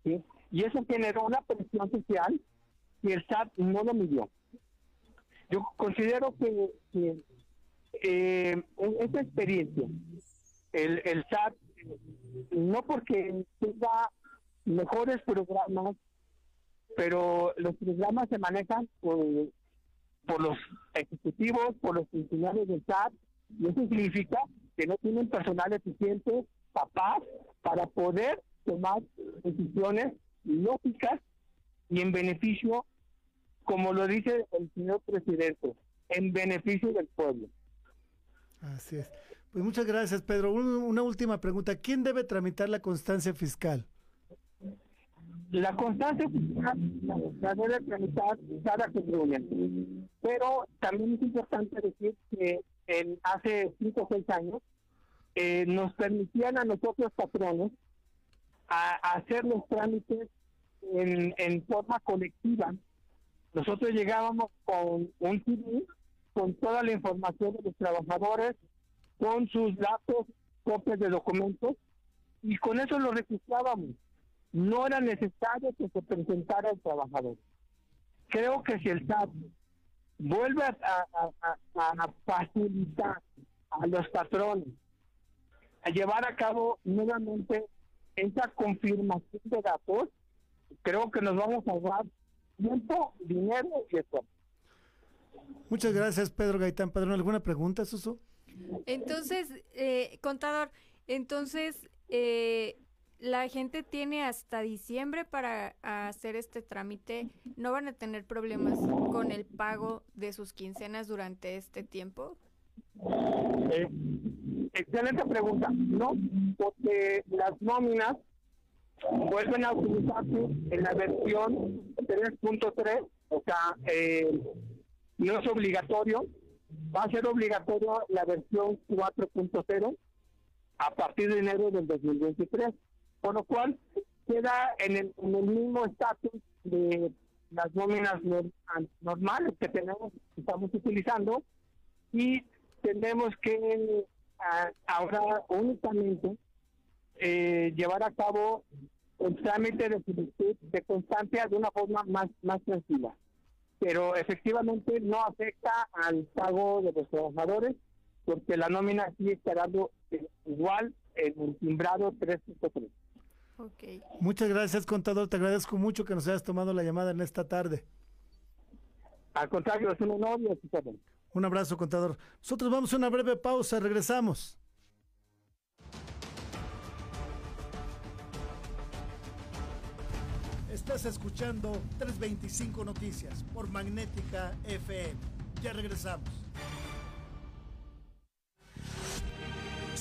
¿Sí? Y eso generó una presión social y el SAT no lo midió. Yo considero que, que eh, esta experiencia, el, el SAT, no porque tenga mejores programas, pero los programas se manejan por, los ejecutivos, por los funcionarios del SAT, y eso significa que no tienen personal eficiente, capaz, para poder tomar decisiones lógicas y en beneficio, como lo dice el señor presidente, en beneficio del pueblo. Así es. Pues muchas gracias, Pedro. una última pregunta. ¿Quién debe tramitar la constancia fiscal? La constancia fiscal la debe tramitar cada contribuyente. Pero también es importante decir que en, hace cinco o seis años eh, nos permitían a nosotros patrones a hacer los trámites en, en forma colectiva. Nosotros llegábamos con un CD con toda la información de los trabajadores, con sus datos, copias de documentos, y con eso lo registrábamos. No era necesario que se presentara el trabajador. Creo que si el SAT vuelve a, a facilitar a los patrones a llevar a cabo nuevamente esa confirmación de datos, creo que nos vamos a ahorrar tiempo, dinero y esfuerzo. Muchas gracias, Pedro Gaitán Padrón. ¿Alguna pregunta, Suso? Entonces, eh, contador, entonces eh, la gente tiene hasta diciembre para hacer este trámite. ¿No van a tener problemas con el pago de sus quincenas durante este tiempo? Eh, excelente pregunta. No, porque las nóminas vuelven a utilizarse en la versión 3.3, o sea, eh, no es obligatorio, va a ser obligatorio la versión 4.0 a partir de enero del 2023, por lo cual queda en el, mismo estatus de las nóminas normales que tenemos, que estamos utilizando, y tenemos que ahora únicamente eh, llevar a cabo el trámite de de constancia de una forma más, más tranquila. Pero efectivamente no afecta al pago de los trabajadores porque la nómina sigue estará igual en el timbrado 3.3. Okay. Muchas gracias, contador. Te agradezco mucho que nos hayas tomado la llamada en esta tarde. Al contrario, es un honor y un abrazo, contador. Nosotros vamos a una breve pausa, regresamos. Estás escuchando 325 Noticias por Magnética FM. Ya regresamos.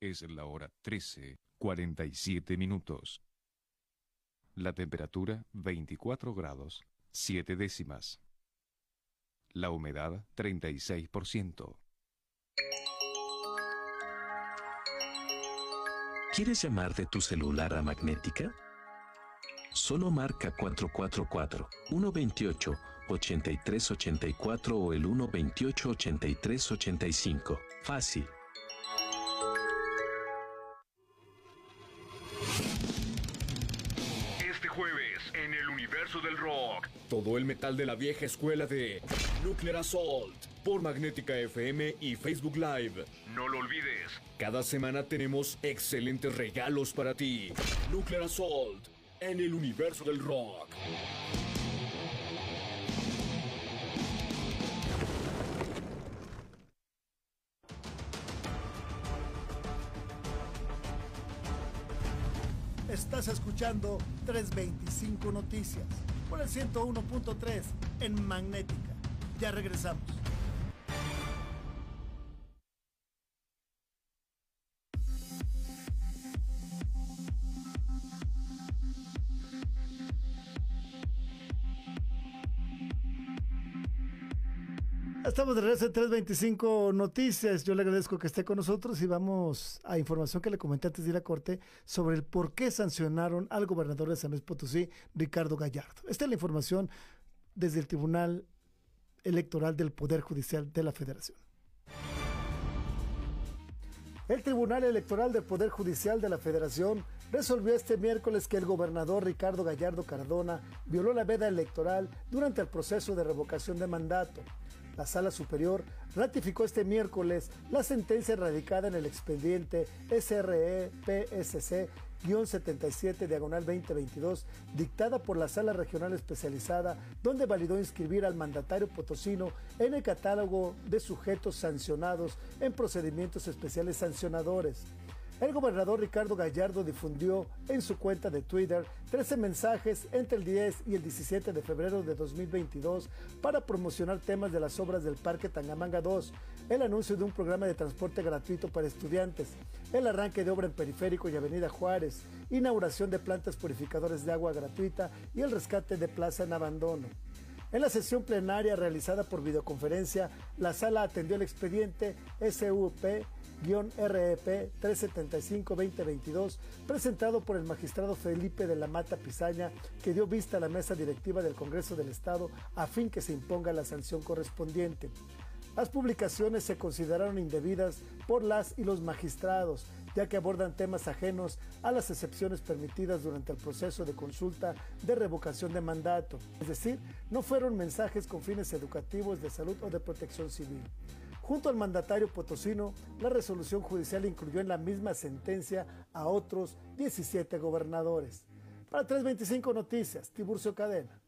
Es la hora 13, 47 minutos. La temperatura 24 grados 7 décimas. La humedad 36%. ¿Quieres llamar de tu celular a Magnética? Solo marca 444 128 8384 o el 128 8385. Fácil. Todo el metal de la vieja escuela de Nuclear Assault por Magnética FM y Facebook Live. No lo olvides, cada semana tenemos excelentes regalos para ti. Nuclear Assault en el universo del rock. Estás escuchando 325 Noticias por el 101.3 en Magnética. Ya regresamos. Estamos de regreso en 325 Noticias. Yo le agradezco que esté con nosotros y vamos a información que le comenté antes de ir a corte sobre el por qué sancionaron al gobernador de San Luis Potosí, Ricardo Gallardo. Esta es la información desde el Tribunal Electoral del Poder Judicial de la Federación. El Tribunal Electoral del Poder Judicial de la Federación resolvió este miércoles que el gobernador Ricardo Gallardo Cardona violó la veda electoral durante el proceso de revocación de mandato. La Sala Superior ratificó este miércoles la sentencia radicada en el expediente SRE-PSC 77 diagonal 2022 dictada por la Sala Regional Especializada donde validó inscribir al mandatario potosino en el catálogo de sujetos sancionados en procedimientos especiales sancionadores. El gobernador Ricardo Gallardo difundió en su cuenta de Twitter 13 mensajes entre el 10 y el 17 de febrero de 2022 para promocionar temas de las obras del Parque Tangamanga 2, el anuncio de un programa de transporte gratuito para estudiantes, el arranque de obra en Periférico y Avenida Juárez, inauguración de plantas purificadoras de agua gratuita y el rescate de plaza en abandono. En la sesión plenaria realizada por videoconferencia, la sala atendió el expediente SUP REP 375-2022, presentado por el magistrado Felipe de la Mata Pizaña, que dio vista a la mesa directiva del Congreso del Estado a fin que se imponga la sanción correspondiente. Las publicaciones se consideraron indebidas por las y los magistrados, ya que abordan temas ajenos a las excepciones permitidas durante el proceso de consulta de revocación de mandato, es decir, no fueron mensajes con fines educativos, de salud o de protección civil. Junto al mandatario potosino, la resolución judicial incluyó en la misma sentencia a otros 17 gobernadores. Para 325 Noticias, Tiburcio Cadena.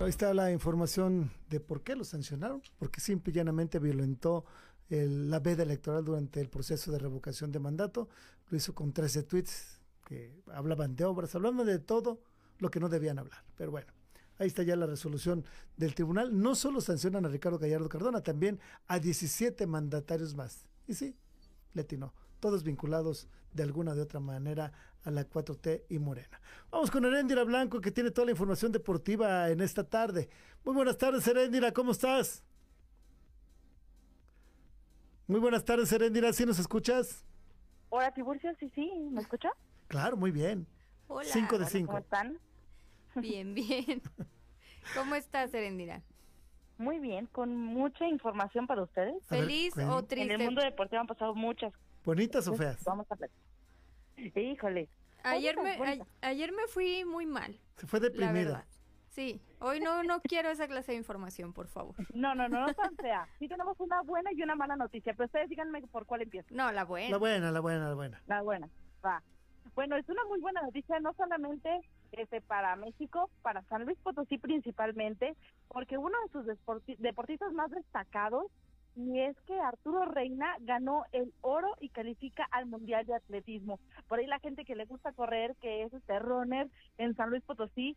Ahí está la información de por qué lo sancionaron, porque simple y llanamente violentó la veda electoral durante el proceso de revocación de mandato. Lo hizo con 13 tweets que hablaban de obras, hablaban de todo lo que no debían hablar. Pero bueno, Ahí está ya la resolución del tribunal. No solo sancionan a Ricardo Gallardo Cardona, también a 17 mandatarios más. Y sí, Letino, todos vinculados de alguna de otra manera a la 4T y Morena. Vamos con Erendira Blanco, que tiene toda la información deportiva en esta tarde. Muy buenas tardes, Erendira, ¿cómo estás? Muy buenas tardes, Erendira, ¿sí nos escuchas? Hola, Tiburcio, sí, sí, ¿me escucha? Claro, muy bien. Hola. 5 de 5. ¿Cómo están? Bien, bien. ¿Cómo estás, Serendira? Muy bien, con mucha información para ustedes. ¿Feliz o triste? En el mundo deportivo han pasado muchas. ¿Bonitas o feas? Vamos a ver. Híjole. Ayer me, ayer me fui muy mal. Se fue deprimida. Sí, hoy no no quiero esa clase de información, por favor. No, no, no, no tan fea. Sí tenemos una buena y una mala noticia, pero ustedes díganme por cuál empiezo. No, la buena. La buena, la buena, la buena. La buena, va. Bueno, es una muy buena noticia, no solamente este, para México, para San Luis Potosí principalmente, porque uno de sus deportistas más destacados, y es que Arturo Reina ganó el oro y califica al Mundial de Atletismo. Por ahí la gente que le gusta correr, que es este runner en San Luis Potosí,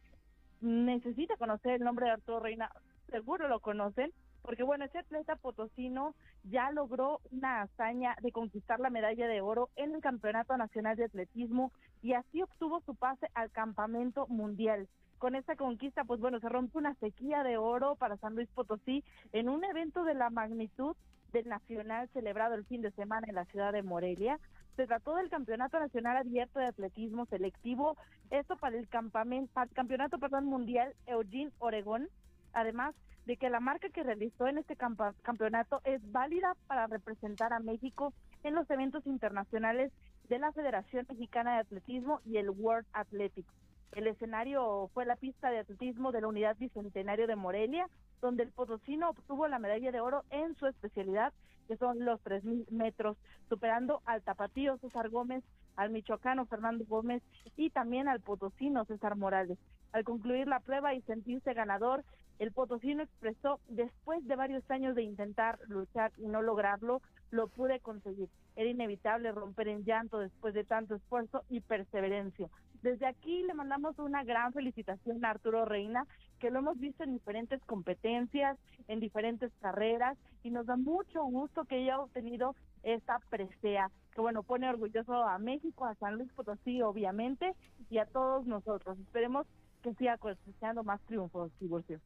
necesita conocer el nombre de Arturo Reina, seguro lo conocen, porque bueno, ese atleta potosino ya logró una hazaña de conquistar la medalla de oro en el Campeonato Nacional de Atletismo y así obtuvo su pase al Campamento Mundial. Con esta conquista, pues bueno, se rompe una sequía de oro para San Luis Potosí en un evento de la magnitud del Nacional celebrado el fin de semana en la ciudad de Morelia. Se trató del Campeonato Nacional Abierto de Atletismo Selectivo, esto para el, campamento, para el Campeonato perdón, Mundial Eugene Oregón. Además, de que la marca que realizó en este campeonato es válida para representar a México en los eventos internacionales de la Federación Mexicana de Atletismo y el World Athletics. El escenario fue la pista de atletismo de la Unidad Bicentenario de Morelia, donde el potosino obtuvo la medalla de oro en su especialidad, que son los 3.000 metros, superando al tapatío César Gómez, al michoacano Fernando Gómez y también al potosino César Morales. Al concluir la prueba y sentirse ganador, el potosino expresó, después de varios años de intentar luchar y no lograrlo, lo pude conseguir. Era inevitable romper en llanto después de tanto esfuerzo y perseverancia. Desde aquí le mandamos una gran felicitación a Arturo Reina, que lo hemos visto en diferentes competencias, en diferentes carreras, y nos da mucho gusto que haya obtenido esta presea, que bueno, pone orgulloso a México, a San Luis Potosí, obviamente, y a todos nosotros. Esperemos que siga cosechando más triunfos, Tiburcio.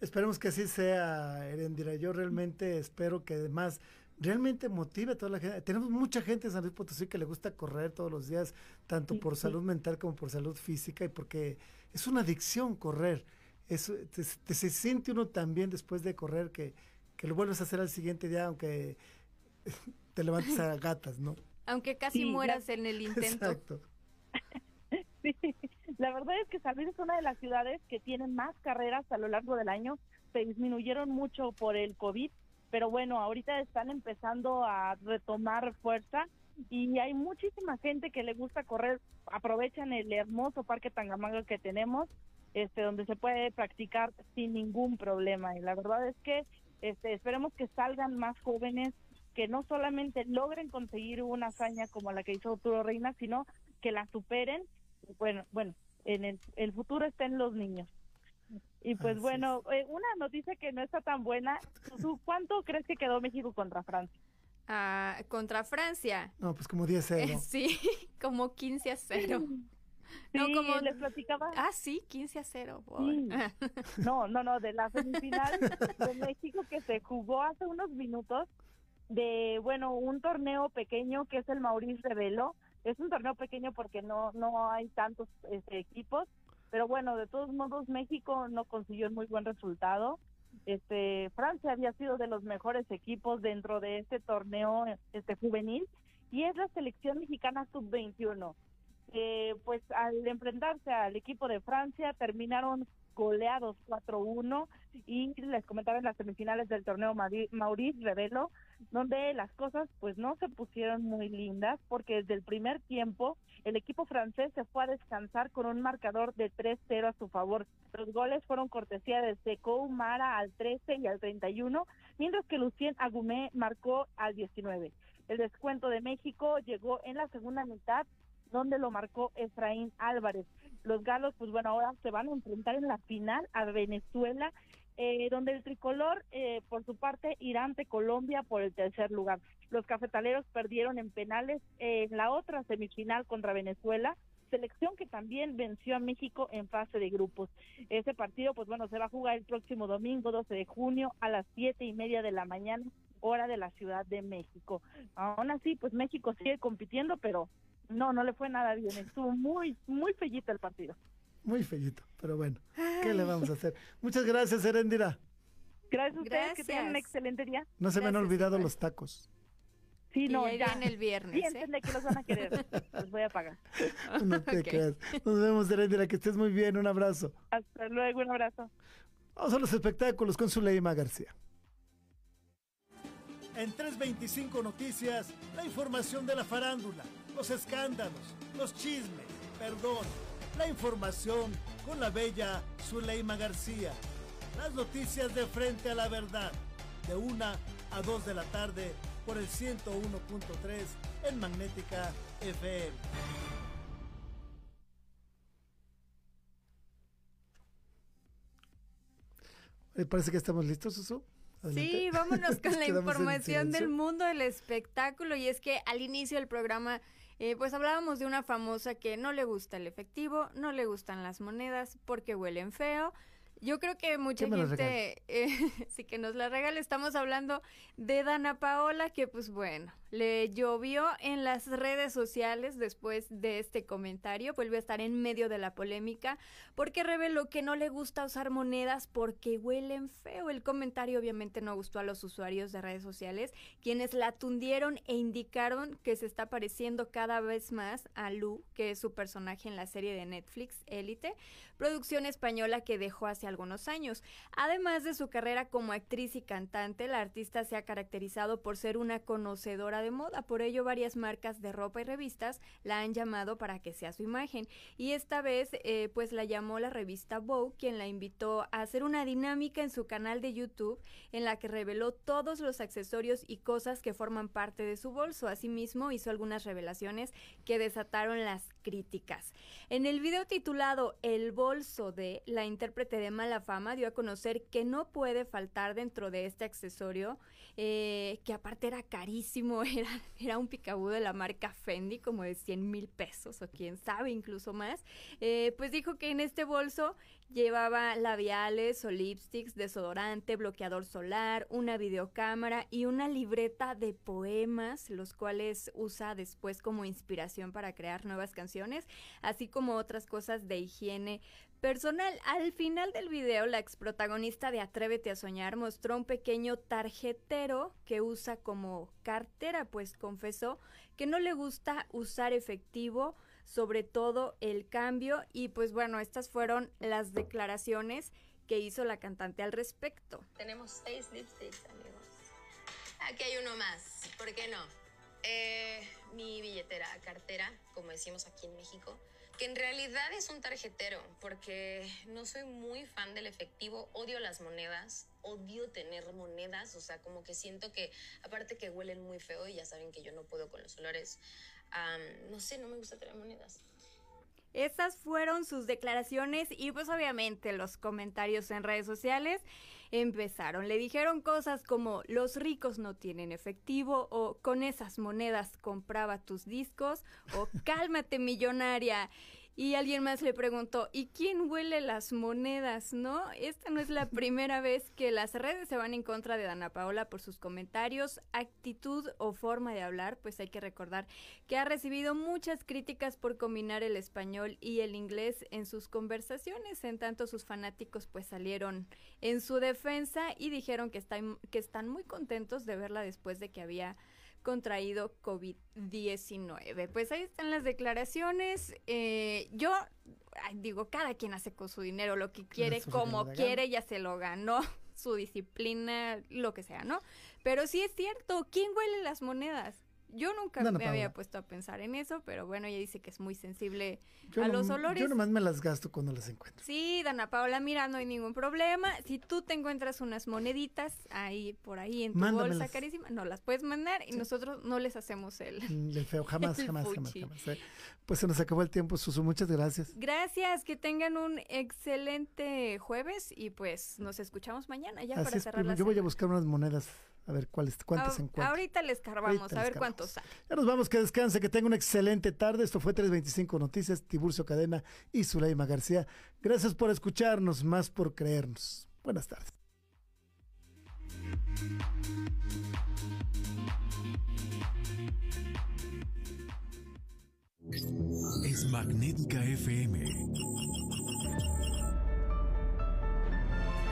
Esperemos que así sea, Erendira. Yo realmente espero que además realmente motive a toda la gente. Tenemos mucha gente en San Luis Potosí que le gusta correr todos los días, tanto por salud mental como por salud física, y porque es una adicción correr. Es, se siente uno también después de correr que, que lo vuelves a hacer al siguiente día, aunque te levantes a gatas, ¿no? Aunque casi mueras en el intento. Exacto. La verdad es que San es una de las ciudades que tienen más carreras a lo largo del año. Se disminuyeron mucho por el COVID, pero bueno, ahorita están empezando a retomar fuerza y hay muchísima gente que le gusta correr. Aprovechan el hermoso parque Tangamanga que tenemos, este, donde se puede practicar sin ningún problema. Y la verdad es que este, esperemos que salgan más jóvenes que no solamente logren conseguir una hazaña como la que hizo Arturo Reina, sino que la superen. Bueno, bueno, en el, el futuro está en los niños. Y pues bueno, eh, una noticia que no está tan buena. ¿Tú cuánto crees que quedó México contra Francia? Ah, contra Francia. No, pues como 10 0. Eh, sí, como 15 a 0. no, como les platicaba. Ah, sí, 15 a 0. Sí. No, no, no, de la semifinal de México que se jugó hace unos minutos de, bueno, un torneo pequeño que es el Maurice Revelo. Es un torneo pequeño porque no no hay tantos este, equipos, pero bueno, de todos modos México no consiguió un muy buen resultado. Este Francia había sido de los mejores equipos dentro de este torneo este juvenil y es la selección mexicana sub-21. Eh, pues al enfrentarse al equipo de Francia terminaron goleados 4-1 y les comentaba en las semifinales del torneo Maurice Revelo, donde las cosas pues no se pusieron muy lindas porque desde el primer tiempo el equipo francés se fue a descansar con un marcador de 3-0 a su favor. Los goles fueron cortesía de Sekou Mara al 13 y al 31, mientras que Lucien Agumé marcó al 19. El descuento de México llegó en la segunda mitad donde lo marcó Efraín Álvarez. Los galos, pues bueno, ahora se van a enfrentar en la final a Venezuela, eh, donde el tricolor, eh, por su parte, irá ante Colombia por el tercer lugar. Los cafetaleros perdieron en penales en la otra semifinal contra Venezuela, selección que también venció a México en fase de grupos. Ese partido, pues bueno, se va a jugar el próximo domingo, 12 de junio, a las siete y media de la mañana, hora de la Ciudad de México. Aún así, pues México sigue compitiendo, pero no, no le fue nada bien. Estuvo muy, muy fellito el partido. Muy fellito, pero bueno, ¿qué le vamos a hacer? Muchas gracias, Erendira. Gracias a ustedes, que tengan un excelente día. No se me han olvidado los tacos. Sí, no, ya. en el viernes. Sí, ¿eh? que los van a querer. los voy a pagar. No te creas. Nos vemos, Erendira, que estés muy bien. Un abrazo. Hasta luego, un abrazo. Vamos a los espectáculos con Zuleima García. En 325 Noticias, la información de la farándula los escándalos, los chismes, perdón, la información con la bella Zuleima García. Las noticias de frente a la verdad, de una a 2 de la tarde por el 101.3 en Magnética FM. parece que estamos listos, Susu. Sí, vámonos con la información del mundo del espectáculo. Y es que al inicio del programa eh, pues hablábamos de una famosa que no le gusta el efectivo, no le gustan las monedas porque huelen feo. Yo creo que mucha gente eh, sí que nos la regala. Estamos hablando de Dana Paola, que pues bueno, le llovió en las redes sociales después de este comentario, vuelve a estar en medio de la polémica porque reveló que no le gusta usar monedas porque huelen feo. El comentario obviamente no gustó a los usuarios de redes sociales, quienes la tundieron e indicaron que se está pareciendo cada vez más a Lu, que es su personaje en la serie de Netflix Élite, producción española que dejó hace algunos años. Además de su carrera como actriz y cantante, la artista se ha caracterizado por ser una conocedora moda. Por ello, varias marcas de ropa y revistas la han llamado para que sea su imagen. Y esta vez, eh, pues la llamó la revista Vogue, quien la invitó a hacer una dinámica en su canal de YouTube en la que reveló todos los accesorios y cosas que forman parte de su bolso. Asimismo, hizo algunas revelaciones que desataron las críticas. En el video titulado El bolso de, la intérprete de Mala Fama dio a conocer que no puede faltar dentro de este accesorio, eh, que aparte era carísimo, era, un picabú de la marca Fendi, como de 100 mil pesos o quién sabe, incluso más. Eh, pues dijo que en este bolso llevaba labiales o lipsticks, desodorante, bloqueador solar, una videocámara y una libreta de poemas, los cuales usa después como inspiración para crear nuevas canciones, así como otras cosas de higiene personal. Al final del video, la ex protagonista de Atrévete a Soñar mostró un pequeño tarjetero que usa como cartera, pues confesó que no le gusta usar efectivo, sobre todo el cambio. Y pues bueno, estas fueron las declaraciones que hizo la cantante al respecto. Tenemos seis lipsticks, amigos. Aquí hay uno más, ¿por qué no? Eh, mi billetera, cartera, como decimos aquí en México, que en realidad es un tarjetero, porque no soy muy fan del efectivo, odio las monedas, odio tener monedas, o sea, como que siento que, aparte que huelen muy feo y ya saben que yo no puedo con los olores, am, no sé, no me gusta tener monedas. Estas fueron sus declaraciones y pues obviamente los comentarios en redes sociales empezaron. Le dijeron cosas como los ricos no tienen efectivo o con esas monedas compraba tus discos o cálmate millonaria. Y alguien más le preguntó, ¿y quién huele las monedas? ¿No? Esta no es la primera vez que las redes se van en contra de Dana Paola por sus comentarios, actitud o forma de hablar, pues hay que recordar que ha recibido muchas críticas por combinar el español y el inglés en sus conversaciones, en tanto sus fanáticos pues salieron en su defensa y dijeron que, están que están muy contentos de verla después de que había contraído COVID-19. Pues ahí están las declaraciones. Eh, yo ay, digo, cada quien hace con su dinero lo que quiere, Eso como quiere, ya se lo ganó, su disciplina, lo que sea, ¿no? Pero sí es cierto, ¿quién huele las monedas? Yo nunca me había puesto a pensar en eso, pero bueno, ella dice que es muy sensible Yo a no- los olores. Yo nomás me las gasto cuando las encuentro. Sí, Dana Paola, mira, no hay ningún problema. Si tú te encuentras unas moneditas ahí por ahí en tu bolsa carísima, no las puedes mandar y nosotros no les hacemos el. Mm, El feo, jamás, el jamás, jamás, jamás. eh. Pues se nos acabó el tiempo, Susu. Muchas gracias. Gracias, que tengan un excelente jueves y pues nos escuchamos mañana ya Así para es, cerrar primo. la Yo voy a buscar unas monedas, a ver cuáles, cuántas Au- encuentro. Ahorita les cargamos, Ahorita a ver cuántos salen. Ya nos vamos, que descanse, que tenga una excelente tarde. Esto fue 325 Noticias, Tiburcio Cadena y Zuleima García. Gracias por escucharnos, más por creernos. Buenas tardes. Es Magnética FM.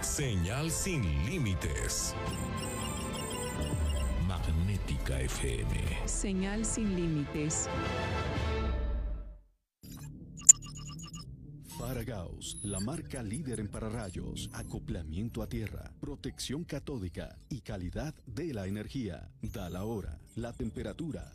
señal sin límites. Magnética FM. Señal sin límites. Faragaos, la marca líder en pararrayos, acoplamiento a tierra, protección catódica y calidad de la energía. Da la hora, la temperatura